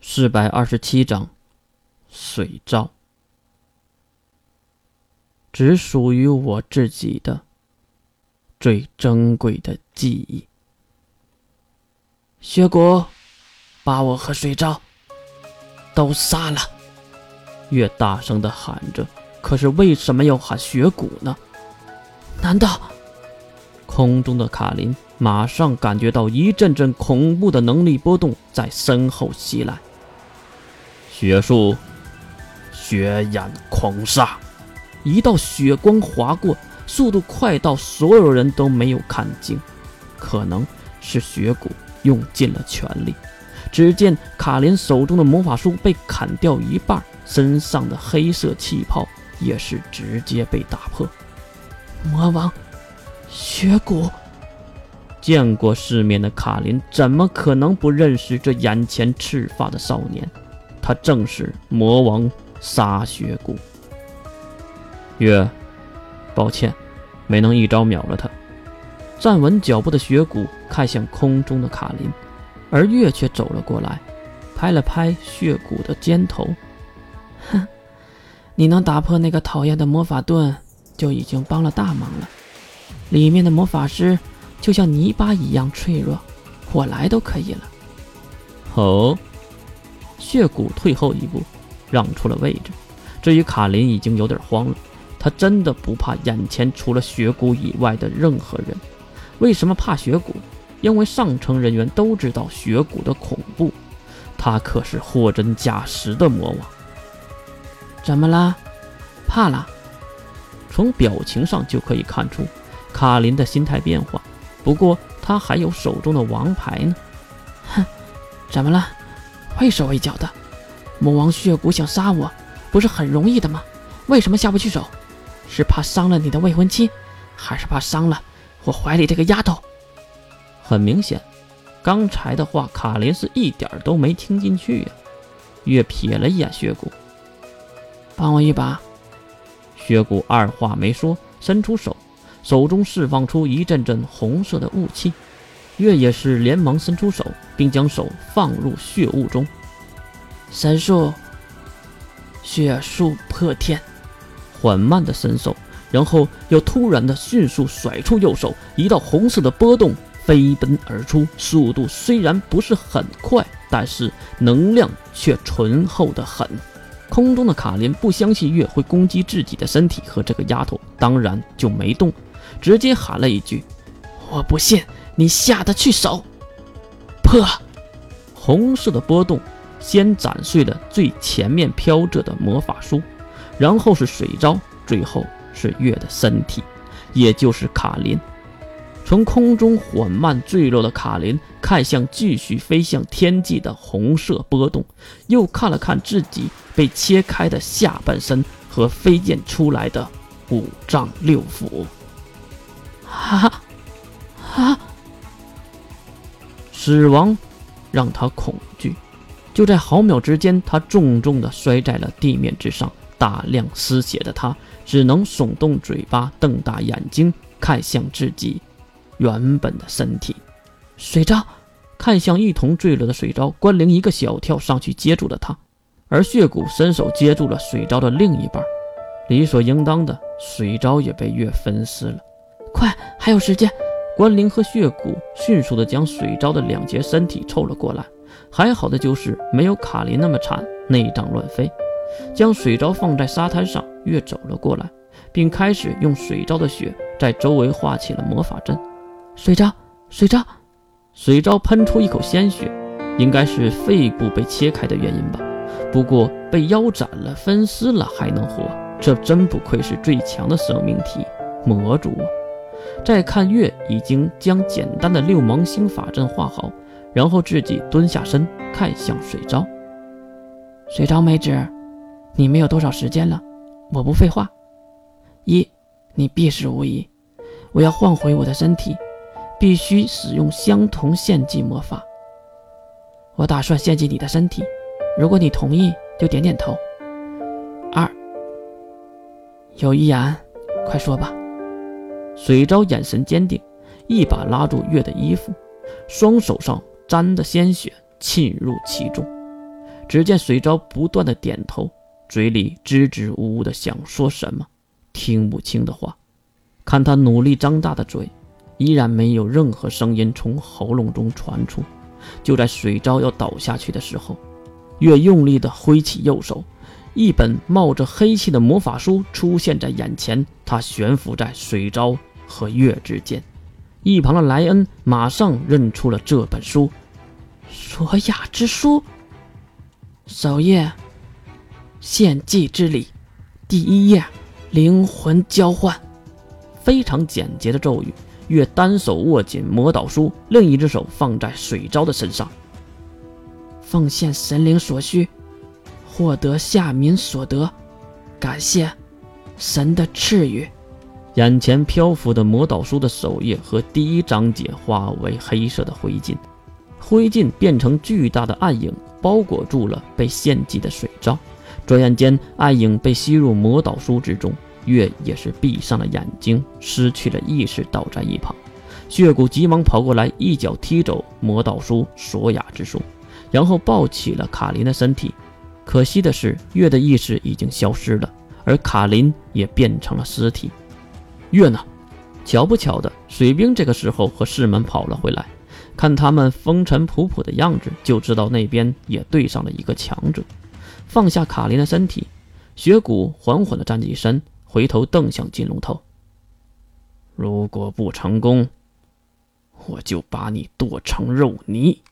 四百二十七章，水照，只属于我自己的最珍贵的记忆。雪谷，把我和水照都杀了！月大声的喊着，可是为什么要喊雪谷呢？难道空中的卡林马上感觉到一阵阵恐怖的能力波动在身后袭来？血术，血眼狂杀，一道血光划过，速度快到所有人都没有看清，可能是血骨用尽了全力。只见卡林手中的魔法书被砍掉一半，身上的黑色气泡也是直接被打破。魔王，血骨，见过世面的卡林怎么可能不认识这眼前赤发的少年？他正是魔王沙雪谷。月，抱歉，没能一招秒了他。站稳脚步的雪谷看向空中的卡林，而月却走了过来，拍了拍血谷的肩头。哼，你能打破那个讨厌的魔法盾，就已经帮了大忙了。里面的魔法师就像泥巴一样脆弱，我来都可以了。哦。血骨退后一步，让出了位置。至于卡林，已经有点慌了。他真的不怕眼前除了血骨以外的任何人。为什么怕血骨？因为上层人员都知道血骨的恐怖。他可是货真价实的魔王。怎么了？怕了？从表情上就可以看出卡林的心态变化。不过他还有手中的王牌呢。哼，怎么了？畏手畏脚的，魔王血骨想杀我，不是很容易的吗？为什么下不去手？是怕伤了你的未婚妻，还是怕伤了我怀里这个丫头？很明显，刚才的话卡林是一点都没听进去呀。月瞥了一眼血骨，帮我一把。血骨二话没说，伸出手，手中释放出一阵阵红色的雾气。月也是连忙伸出手，并将手放入血雾中。神术，血术破天，缓慢的伸手，然后又突然的迅速甩出右手，一道红色的波动飞奔而出，速度虽然不是很快，但是能量却醇厚的很。空中的卡林不相信月会攻击自己的身体和这个丫头，当然就没动，直接喊了一句：“我不信。”你下得去手？破！红色的波动先斩碎了最前面飘着的魔法书，然后是水招，最后是月的身体，也就是卡琳。从空中缓慢坠落的卡琳看向继续飞向天际的红色波动，又看了看自己被切开的下半身和飞溅出来的五脏六腑。啊啊！死亡让他恐惧，就在毫秒之间，他重重地摔在了地面之上。大量失血的他只能耸动嘴巴，瞪大眼睛看向自己原本的身体。水招看向一同坠落的水招，关灵一个小跳上去接住了他，而血骨伸手接住了水招的另一半。理所应当的，水招也被月分尸了。快，还有时间！关灵和血骨迅速地将水昭的两截身体凑了过来，还好的就是没有卡林那么惨，内脏乱飞。将水昭放在沙滩上，越走了过来，并开始用水昭的血在周围画起了魔法阵。水昭，水昭，水昭喷出一口鲜血，应该是肺部被切开的原因吧。不过被腰斩了、分尸了还能活，这真不愧是最强的生命体魔族。再看月，已经将简单的六芒星法阵画好，然后自己蹲下身看向水昭。水昭妹纸，你没有多少时间了，我不废话。一，你必死无疑。我要换回我的身体，必须使用相同献祭魔法。我打算献祭你的身体，如果你同意，就点点头。二，有遗言，快说吧。水昭眼神坚定，一把拉住月的衣服，双手上沾的鲜血浸入其中。只见水昭不断的点头，嘴里支支吾吾的想说什么，听不清的话。看他努力张大的嘴，依然没有任何声音从喉咙中传出。就在水昭要倒下去的时候，月用力的挥起右手，一本冒着黑气的魔法书出现在眼前，它悬浮在水昭和月之间。一旁的莱恩马上认出了这本书，《索雅之书》。首页，献祭之礼，第一页，灵魂交换。非常简洁的咒语。月单手握紧魔导书，另一只手放在水昭的身上。奉献神灵所需，获得下民所得。感谢神的赐予。眼前漂浮的魔导书的首页和第一章节化为黑色的灰烬，灰烬变成巨大的暗影，包裹住了被献祭的水罩。转眼间，暗影被吸入魔导书之中。月也是闭上了眼睛，失去了意识，倒在一旁。血骨急忙跑过来，一脚踢走魔导书索雅之书，然后抱起了卡琳的身体。可惜的是，月的意识已经消失了，而卡琳也变成了尸体。月呢？巧不巧的，水兵这个时候和士们跑了回来，看他们风尘仆仆的样子，就知道那边也对上了一个强者。放下卡琳的身体，雪谷缓缓地站起身。回头瞪向金龙头。如果不成功，我就把你剁成肉泥。